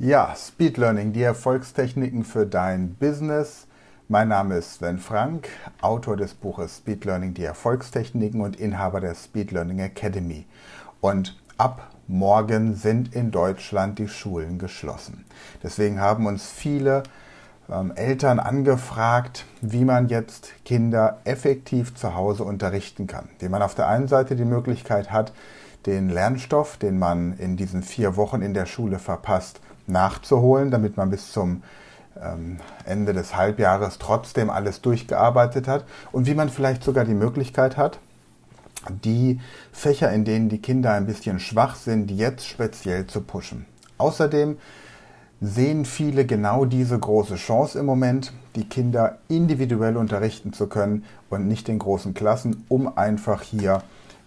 Ja, Speed Learning, die Erfolgstechniken für dein Business. Mein Name ist Sven Frank, Autor des Buches Speed Learning, die Erfolgstechniken und Inhaber der Speed Learning Academy. Und ab morgen sind in Deutschland die Schulen geschlossen. Deswegen haben uns viele ähm, Eltern angefragt, wie man jetzt Kinder effektiv zu Hause unterrichten kann. Wie man auf der einen Seite die Möglichkeit hat, den Lernstoff, den man in diesen vier Wochen in der Schule verpasst, nachzuholen, damit man bis zum ähm, Ende des Halbjahres trotzdem alles durchgearbeitet hat und wie man vielleicht sogar die Möglichkeit hat, die Fächer, in denen die Kinder ein bisschen schwach sind, jetzt speziell zu pushen. Außerdem sehen viele genau diese große Chance im Moment, die Kinder individuell unterrichten zu können und nicht in großen Klassen, um einfach hier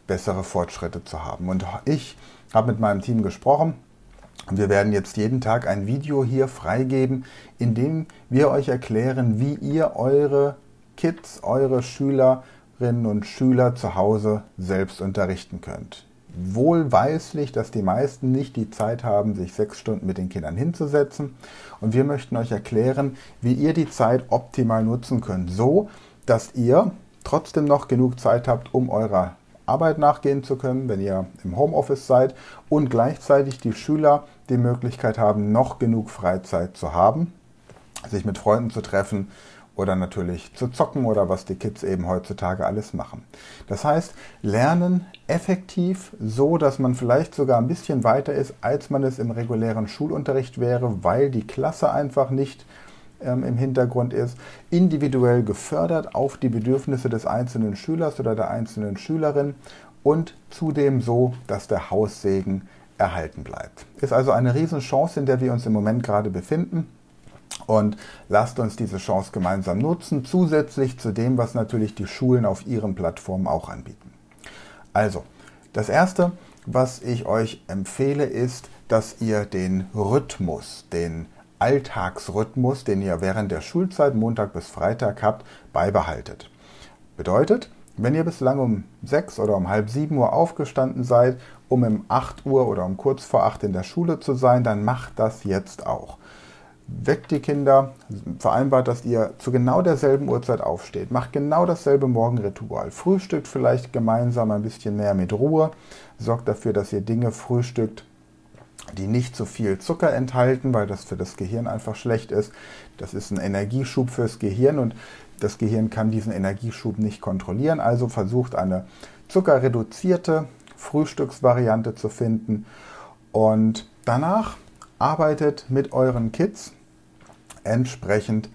bessere Fortschritte zu haben. Und ich habe mit meinem Team gesprochen wir werden jetzt jeden Tag ein Video hier freigeben, in dem wir euch erklären, wie ihr eure Kids, eure Schülerinnen und Schüler zu Hause selbst unterrichten könnt. Wohlweislich, dass die meisten nicht die Zeit haben, sich sechs Stunden mit den Kindern hinzusetzen. Und wir möchten euch erklären, wie ihr die Zeit optimal nutzen könnt, so dass ihr trotzdem noch genug Zeit habt, um eurer Arbeit nachgehen zu können, wenn ihr im Homeoffice seid und gleichzeitig die Schüler die Möglichkeit haben, noch genug Freizeit zu haben, sich mit Freunden zu treffen oder natürlich zu zocken oder was die Kids eben heutzutage alles machen. Das heißt, lernen effektiv so, dass man vielleicht sogar ein bisschen weiter ist, als man es im regulären Schulunterricht wäre, weil die Klasse einfach nicht ähm, im Hintergrund ist, individuell gefördert auf die Bedürfnisse des einzelnen Schülers oder der einzelnen Schülerin und zudem so, dass der Haussegen erhalten bleibt. Ist also eine Riesenchance, in der wir uns im Moment gerade befinden. Und lasst uns diese Chance gemeinsam nutzen, zusätzlich zu dem, was natürlich die Schulen auf ihren Plattformen auch anbieten. Also, das Erste, was ich euch empfehle, ist, dass ihr den Rhythmus, den Alltagsrhythmus, den ihr während der Schulzeit Montag bis Freitag habt, beibehaltet. Bedeutet, wenn ihr bislang um 6 oder um halb 7 Uhr aufgestanden seid, um um 8 Uhr oder um kurz vor 8 in der Schule zu sein, dann macht das jetzt auch. Weckt die Kinder, vereinbart, dass ihr zu genau derselben Uhrzeit aufsteht, macht genau dasselbe Morgenritual, frühstückt vielleicht gemeinsam ein bisschen mehr mit Ruhe, sorgt dafür, dass ihr Dinge frühstückt, die nicht so viel Zucker enthalten, weil das für das Gehirn einfach schlecht ist. Das ist ein Energieschub fürs Gehirn und das Gehirn kann diesen Energieschub nicht kontrollieren. Also versucht eine zuckerreduzierte Frühstücksvariante zu finden und danach arbeitet mit euren Kids entsprechend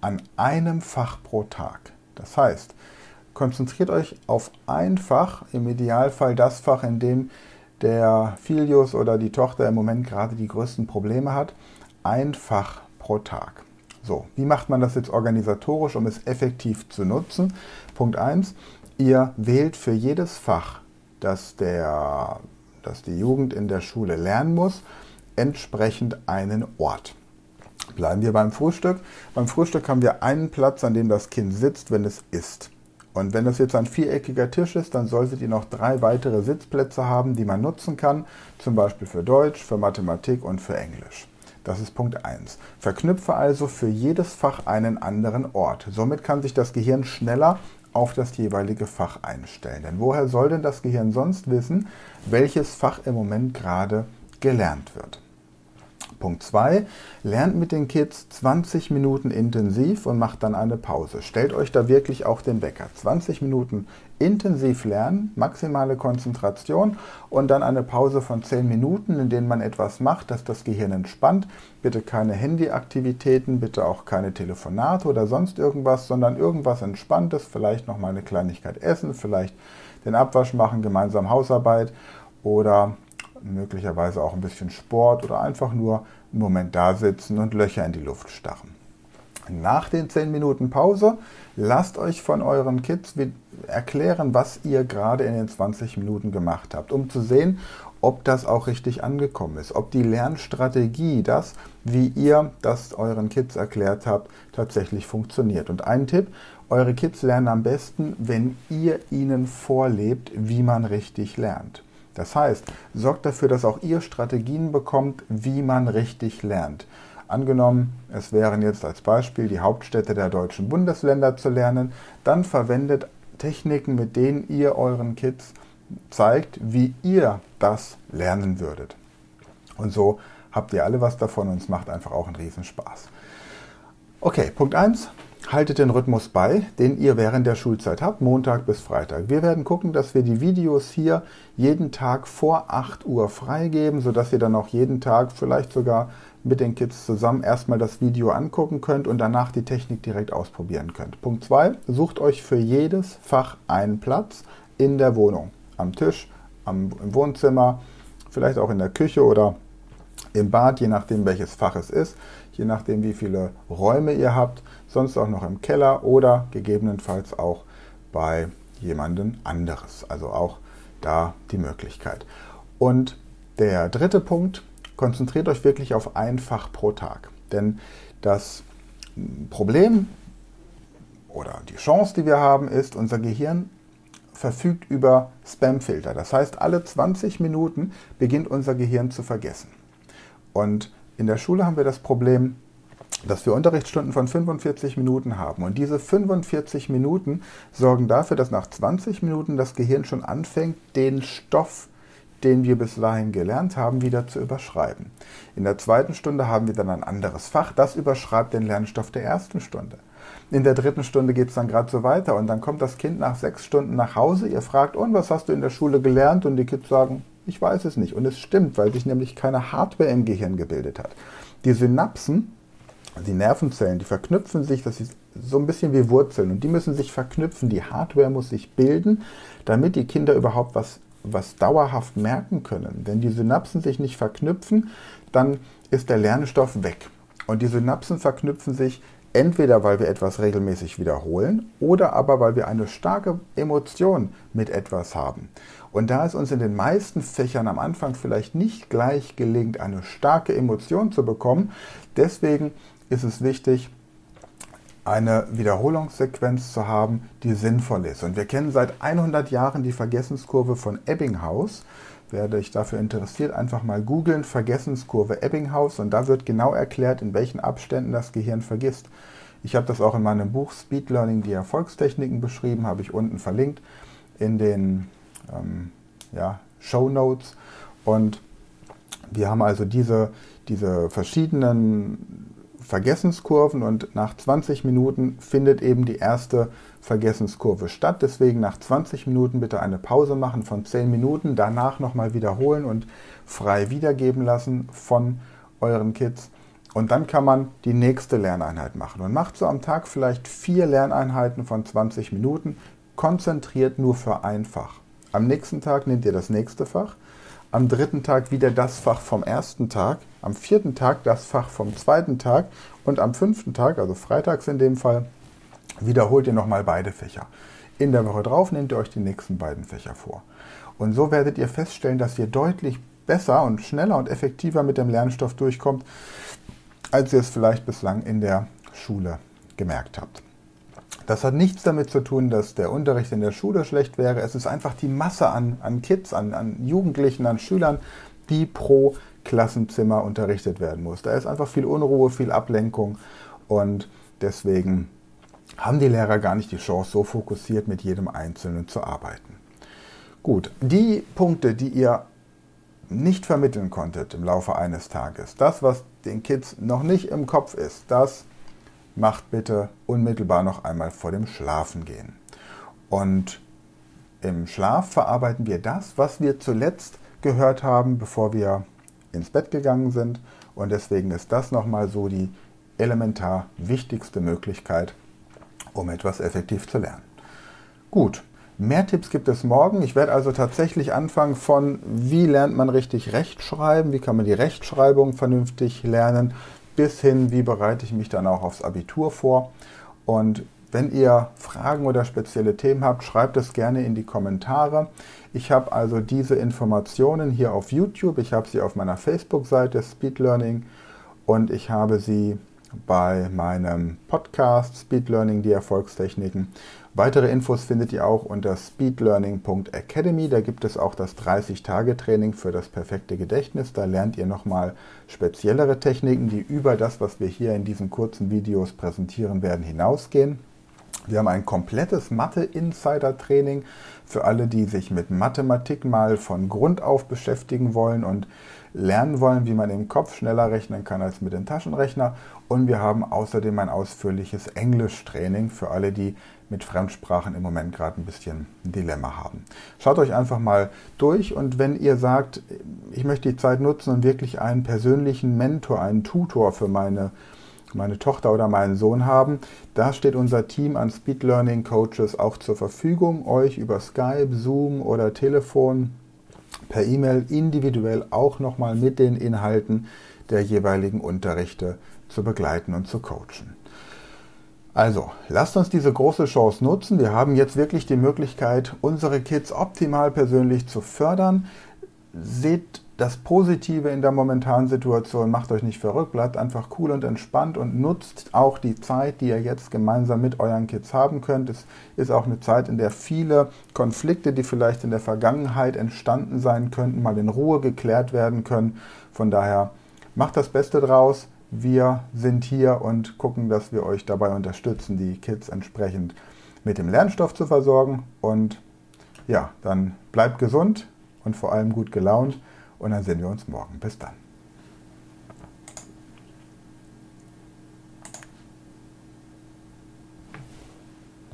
an einem Fach pro Tag. Das heißt, konzentriert euch auf ein Fach, im Idealfall das Fach, in dem der Filius oder die Tochter im Moment gerade die größten Probleme hat, ein Fach pro Tag. So, wie macht man das jetzt organisatorisch, um es effektiv zu nutzen? Punkt 1, ihr wählt für jedes Fach, das, der, das die Jugend in der Schule lernen muss, entsprechend einen Ort. Bleiben wir beim Frühstück. Beim Frühstück haben wir einen Platz, an dem das Kind sitzt, wenn es isst. Und wenn das jetzt ein viereckiger Tisch ist, dann solltet ihr noch drei weitere Sitzplätze haben, die man nutzen kann, zum Beispiel für Deutsch, für Mathematik und für Englisch. Das ist Punkt 1. Verknüpfe also für jedes Fach einen anderen Ort. Somit kann sich das Gehirn schneller auf das jeweilige Fach einstellen. Denn woher soll denn das Gehirn sonst wissen, welches Fach im Moment gerade gelernt wird? Punkt 2. Lernt mit den Kids 20 Minuten intensiv und macht dann eine Pause. Stellt euch da wirklich auch den Wecker. 20 Minuten intensiv lernen, maximale Konzentration und dann eine Pause von 10 Minuten, in denen man etwas macht, dass das Gehirn entspannt. Bitte keine Handyaktivitäten, bitte auch keine Telefonate oder sonst irgendwas, sondern irgendwas Entspanntes, vielleicht noch mal eine Kleinigkeit essen, vielleicht den Abwasch machen, gemeinsam Hausarbeit oder möglicherweise auch ein bisschen Sport oder einfach nur einen Moment da sitzen und Löcher in die Luft starren. Nach den 10 Minuten Pause lasst euch von euren Kids erklären, was ihr gerade in den 20 Minuten gemacht habt, um zu sehen, ob das auch richtig angekommen ist, ob die Lernstrategie, das, wie ihr das euren Kids erklärt habt, tatsächlich funktioniert. Und ein Tipp, eure Kids lernen am besten, wenn ihr ihnen vorlebt, wie man richtig lernt. Das heißt, sorgt dafür, dass auch ihr Strategien bekommt, wie man richtig lernt. Angenommen, es wären jetzt als Beispiel die Hauptstädte der deutschen Bundesländer zu lernen, dann verwendet Techniken, mit denen ihr euren Kids zeigt, wie ihr das lernen würdet. Und so habt ihr alle was davon und es macht einfach auch einen Riesenspaß. Okay, Punkt 1. Haltet den Rhythmus bei, den ihr während der Schulzeit habt, Montag bis Freitag. Wir werden gucken, dass wir die Videos hier jeden Tag vor 8 Uhr freigeben, sodass ihr dann auch jeden Tag vielleicht sogar mit den Kids zusammen erstmal das Video angucken könnt und danach die Technik direkt ausprobieren könnt. Punkt 2. Sucht euch für jedes Fach einen Platz in der Wohnung. Am Tisch, am, im Wohnzimmer, vielleicht auch in der Küche oder im Bad, je nachdem welches Fach es ist, je nachdem wie viele Räume ihr habt, sonst auch noch im Keller oder gegebenenfalls auch bei jemandem anderes. Also auch da die Möglichkeit. Und der dritte Punkt, konzentriert euch wirklich auf ein Fach pro Tag. Denn das Problem oder die Chance, die wir haben, ist, unser Gehirn verfügt über Spamfilter. Das heißt, alle 20 Minuten beginnt unser Gehirn zu vergessen. Und in der Schule haben wir das Problem, dass wir Unterrichtsstunden von 45 Minuten haben. Und diese 45 Minuten sorgen dafür, dass nach 20 Minuten das Gehirn schon anfängt, den Stoff, den wir bis dahin gelernt haben, wieder zu überschreiben. In der zweiten Stunde haben wir dann ein anderes Fach, das überschreibt den Lernstoff der ersten Stunde. In der dritten Stunde geht es dann gerade so weiter und dann kommt das Kind nach sechs Stunden nach Hause. Ihr fragt, und was hast du in der Schule gelernt? Und die Kids sagen, ich weiß es nicht. Und es stimmt, weil sich nämlich keine Hardware im Gehirn gebildet hat. Die Synapsen, die Nervenzellen, die verknüpfen sich, das ist so ein bisschen wie Wurzeln und die müssen sich verknüpfen. Die Hardware muss sich bilden, damit die Kinder überhaupt was, was dauerhaft merken können. Wenn die Synapsen sich nicht verknüpfen, dann ist der Lernstoff weg. Und die Synapsen verknüpfen sich entweder, weil wir etwas regelmäßig wiederholen oder aber, weil wir eine starke Emotion mit etwas haben. Und da es uns in den meisten Fächern am Anfang vielleicht nicht gleich gelingt, eine starke Emotion zu bekommen, deswegen ist es wichtig, eine Wiederholungssequenz zu haben, die sinnvoll ist. Und wir kennen seit 100 Jahren die Vergessenskurve von Ebbinghaus. Wer sich dafür interessiert, einfach mal googeln, Vergessenskurve Ebbinghaus und da wird genau erklärt, in welchen Abständen das Gehirn vergisst. Ich habe das auch in meinem Buch Speed Learning, die Erfolgstechniken beschrieben, habe ich unten verlinkt in den ähm, ja, Show Notes. Und wir haben also diese, diese verschiedenen Vergessenskurven und nach 20 Minuten findet eben die erste Vergessenskurve statt. Deswegen nach 20 Minuten bitte eine Pause machen von 10 Minuten, danach nochmal wiederholen und frei wiedergeben lassen von euren Kids. Und dann kann man die nächste Lerneinheit machen und macht so am Tag vielleicht vier Lerneinheiten von 20 Minuten, konzentriert nur für ein Fach. Am nächsten Tag nehmt ihr das nächste Fach. Am dritten Tag wieder das Fach vom ersten Tag. Am vierten Tag das Fach vom zweiten Tag. Und am fünften Tag, also freitags in dem Fall, wiederholt ihr nochmal beide Fächer. In der Woche drauf nehmt ihr euch die nächsten beiden Fächer vor. Und so werdet ihr feststellen, dass ihr deutlich besser und schneller und effektiver mit dem Lernstoff durchkommt, als ihr es vielleicht bislang in der Schule gemerkt habt. Das hat nichts damit zu tun, dass der Unterricht in der Schule schlecht wäre. Es ist einfach die Masse an, an Kids, an, an Jugendlichen, an Schülern, die pro Klassenzimmer unterrichtet werden muss. Da ist einfach viel Unruhe, viel Ablenkung und deswegen haben die Lehrer gar nicht die Chance, so fokussiert mit jedem Einzelnen zu arbeiten. Gut, die Punkte, die ihr nicht vermitteln konntet im Laufe eines Tages, das, was den Kids noch nicht im Kopf ist, das macht bitte unmittelbar noch einmal vor dem Schlafengehen. Und im Schlaf verarbeiten wir das, was wir zuletzt gehört haben, bevor wir ins Bett gegangen sind. Und deswegen ist das nochmal so die elementar wichtigste Möglichkeit, um etwas effektiv zu lernen. Gut, mehr Tipps gibt es morgen. Ich werde also tatsächlich anfangen von, wie lernt man richtig Rechtschreiben, wie kann man die Rechtschreibung vernünftig lernen, bis hin, wie bereite ich mich dann auch aufs Abitur vor. Und wenn ihr Fragen oder spezielle Themen habt, schreibt es gerne in die Kommentare. Ich habe also diese Informationen hier auf YouTube, ich habe sie auf meiner Facebook-Seite Speed Learning und ich habe sie bei meinem Podcast Speed Learning, die Erfolgstechniken. Weitere Infos findet ihr auch unter speedlearning.academy. Da gibt es auch das 30-Tage-Training für das perfekte Gedächtnis. Da lernt ihr nochmal speziellere Techniken, die über das, was wir hier in diesen kurzen Videos präsentieren werden, hinausgehen. Wir haben ein komplettes Mathe-Insider-Training für alle, die sich mit Mathematik mal von Grund auf beschäftigen wollen und lernen wollen, wie man im Kopf schneller rechnen kann als mit dem Taschenrechner. Und wir haben außerdem ein ausführliches Englisch-Training für alle, die mit Fremdsprachen im Moment gerade ein bisschen ein Dilemma haben. Schaut euch einfach mal durch und wenn ihr sagt, ich möchte die Zeit nutzen und wirklich einen persönlichen Mentor, einen Tutor für meine meine Tochter oder meinen Sohn haben. Da steht unser Team an Speed Learning Coaches auch zur Verfügung, euch über Skype, Zoom oder Telefon per E-Mail individuell auch nochmal mit den Inhalten der jeweiligen Unterrichte zu begleiten und zu coachen. Also, lasst uns diese große Chance nutzen. Wir haben jetzt wirklich die Möglichkeit, unsere Kids optimal persönlich zu fördern. Seht das Positive in der momentanen Situation, macht euch nicht verrückt, bleibt einfach cool und entspannt und nutzt auch die Zeit, die ihr jetzt gemeinsam mit euren Kids haben könnt. Es ist auch eine Zeit, in der viele Konflikte, die vielleicht in der Vergangenheit entstanden sein könnten, mal in Ruhe geklärt werden können. Von daher macht das Beste draus. Wir sind hier und gucken, dass wir euch dabei unterstützen, die Kids entsprechend mit dem Lernstoff zu versorgen. Und ja, dann bleibt gesund und vor allem gut gelaunt. Und dann sehen wir uns morgen. Bis dann.